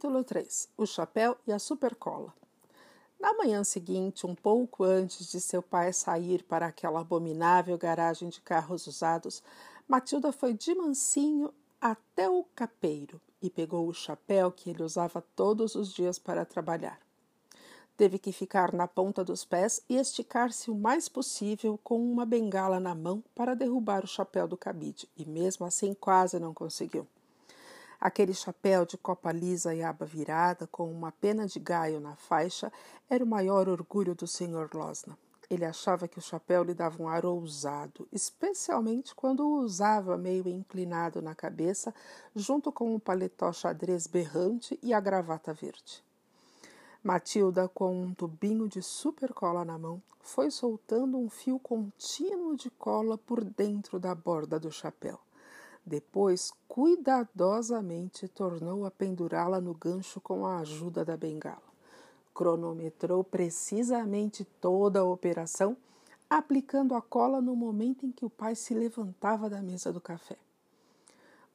Capítulo 3 O chapéu e a supercola. Na manhã seguinte, um pouco antes de seu pai sair para aquela abominável garagem de carros usados, Matilda foi de mansinho até o capeiro e pegou o chapéu que ele usava todos os dias para trabalhar. Teve que ficar na ponta dos pés e esticar-se o mais possível com uma bengala na mão para derrubar o chapéu do cabide, e mesmo assim quase não conseguiu. Aquele chapéu de copa lisa e aba virada, com uma pena de gaio na faixa, era o maior orgulho do Sr. Losna. Ele achava que o chapéu lhe dava um ar ousado, especialmente quando o usava meio inclinado na cabeça, junto com o paletó xadrez berrante e a gravata verde. Matilda, com um tubinho de supercola na mão, foi soltando um fio contínuo de cola por dentro da borda do chapéu. Depois, cuidadosamente, tornou a pendurá-la no gancho com a ajuda da bengala. Cronometrou precisamente toda a operação, aplicando a cola no momento em que o pai se levantava da mesa do café.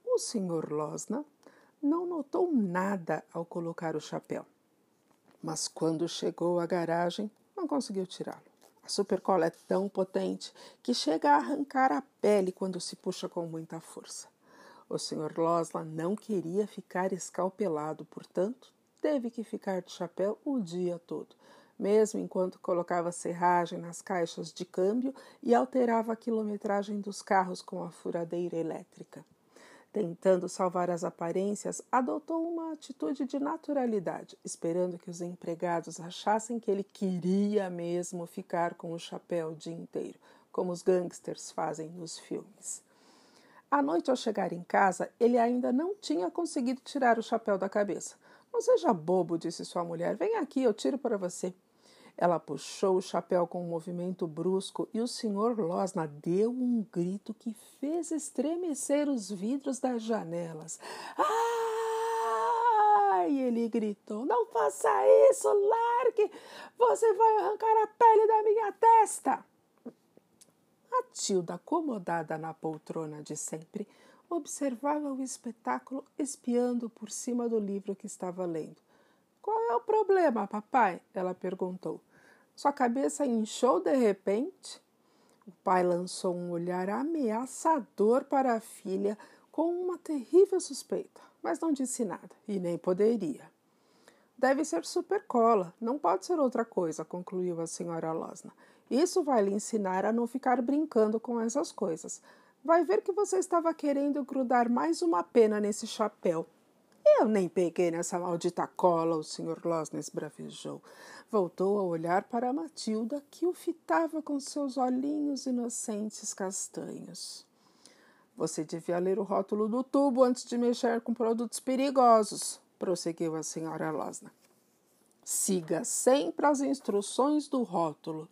O Sr. Losna não notou nada ao colocar o chapéu, mas quando chegou à garagem, não conseguiu tirá-lo. A supercola é tão potente que chega a arrancar a pele quando se puxa com muita força. O Sr. Losla não queria ficar escalpelado, portanto, teve que ficar de chapéu o dia todo, mesmo enquanto colocava serragem nas caixas de câmbio e alterava a quilometragem dos carros com a furadeira elétrica. Tentando salvar as aparências, adotou uma atitude de naturalidade, esperando que os empregados achassem que ele queria mesmo ficar com o chapéu o dia inteiro, como os gangsters fazem nos filmes. À noite, ao chegar em casa, ele ainda não tinha conseguido tirar o chapéu da cabeça. Não seja bobo, disse sua mulher. Vem aqui, eu tiro para você. Ela puxou o chapéu com um movimento brusco e o senhor Losna deu um grito que fez estremecer os vidros das janelas. Ai! Ele gritou: Não faça isso, largue! Você vai arrancar a pele da minha testa! A Tilda, acomodada na poltrona de sempre, observava o espetáculo espiando por cima do livro que estava lendo. Qual é o problema, papai? Ela perguntou. Sua cabeça inchou de repente? O pai lançou um olhar ameaçador para a filha com uma terrível suspeita, mas não disse nada e nem poderia. Deve ser supercola, não pode ser outra coisa, concluiu a senhora Losna. Isso vai lhe ensinar a não ficar brincando com essas coisas. Vai ver que você estava querendo grudar mais uma pena nesse chapéu. Eu nem peguei nessa maldita cola, o Sr. Losnes bravejou. Voltou a olhar para Matilda, que o fitava com seus olhinhos inocentes castanhos. Você devia ler o rótulo do tubo antes de mexer com produtos perigosos, prosseguiu a senhora Losna. Siga sempre as instruções do rótulo.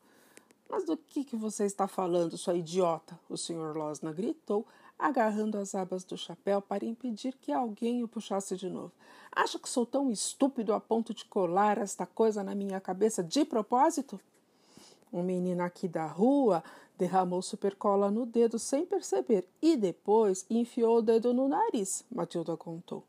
Mas do que, que você está falando, sua idiota? O senhor Losna gritou, agarrando as abas do chapéu para impedir que alguém o puxasse de novo. Acha que sou tão estúpido a ponto de colar esta coisa na minha cabeça de propósito? Um menino aqui da rua derramou supercola no dedo sem perceber e depois enfiou o dedo no nariz, Matilda contou.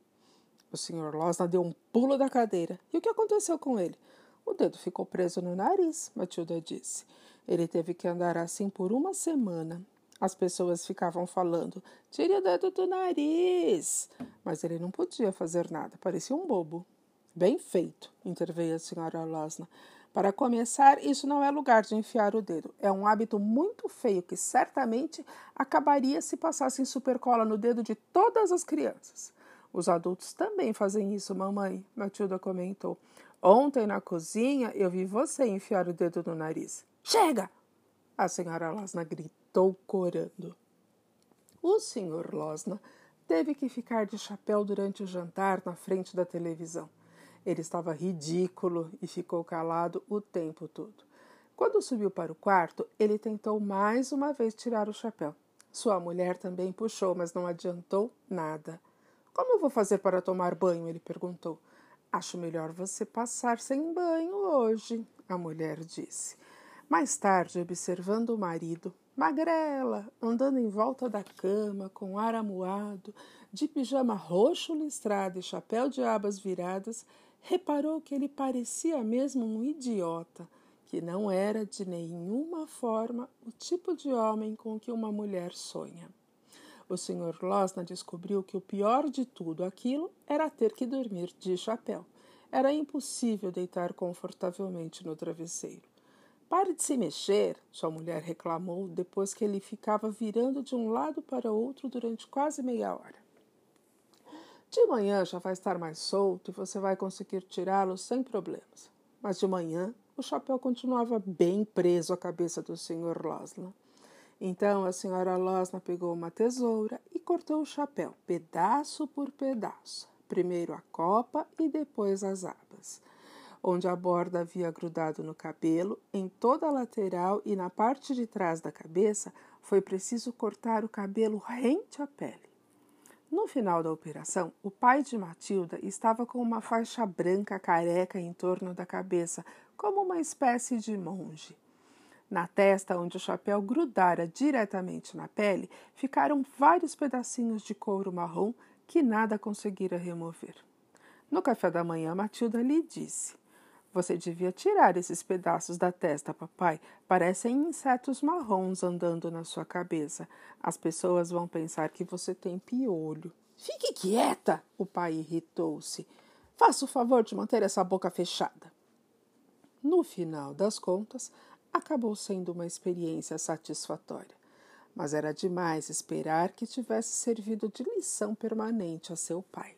O senhor Losna deu um pulo da cadeira. E o que aconteceu com ele? O dedo ficou preso no nariz, Matilda disse. Ele teve que andar assim por uma semana as pessoas ficavam falando: tire o dedo do nariz. Mas ele não podia fazer nada, parecia um bobo. Bem feito, interveio a senhora Losna. Para começar, isso não é lugar de enfiar o dedo. É um hábito muito feio que certamente acabaria se passassem supercola no dedo de todas as crianças. Os adultos também fazem isso, mamãe, Matilda comentou. Ontem na cozinha eu vi você enfiar o dedo no nariz. Chega! A senhora Losna gritou gritou corando. O senhor Losna teve que ficar de chapéu durante o jantar na frente da televisão. Ele estava ridículo e ficou calado o tempo todo. Quando subiu para o quarto, ele tentou mais uma vez tirar o chapéu. Sua mulher também puxou, mas não adiantou nada. Como eu vou fazer para tomar banho? ele perguntou. Acho melhor você passar sem banho hoje, a mulher disse. Mais tarde, observando o marido, magrela, andando em volta da cama, com ar amuado, de pijama roxo listrado e chapéu de abas viradas, reparou que ele parecia mesmo um idiota, que não era de nenhuma forma o tipo de homem com que uma mulher sonha. O Sr. Losna descobriu que o pior de tudo aquilo era ter que dormir de chapéu. Era impossível deitar confortavelmente no travesseiro. Pare de se mexer, sua mulher reclamou depois que ele ficava virando de um lado para outro durante quase meia hora. De manhã já vai estar mais solto e você vai conseguir tirá-lo sem problemas. Mas de manhã o chapéu continuava bem preso à cabeça do Sr. Losna. Então a senhora Losna pegou uma tesoura e cortou o chapéu, pedaço por pedaço. Primeiro a copa e depois as abas onde a borda havia grudado no cabelo, em toda a lateral e na parte de trás da cabeça, foi preciso cortar o cabelo rente à pele. No final da operação, o pai de Matilda estava com uma faixa branca careca em torno da cabeça, como uma espécie de monge. Na testa, onde o chapéu grudara diretamente na pele, ficaram vários pedacinhos de couro marrom que nada conseguira remover. No café da manhã, Matilda lhe disse: você devia tirar esses pedaços da testa, papai. Parecem insetos marrons andando na sua cabeça. As pessoas vão pensar que você tem piolho. Fique quieta! O pai irritou-se. Faça o favor de manter essa boca fechada. No final das contas, acabou sendo uma experiência satisfatória. Mas era demais esperar que tivesse servido de lição permanente a seu pai.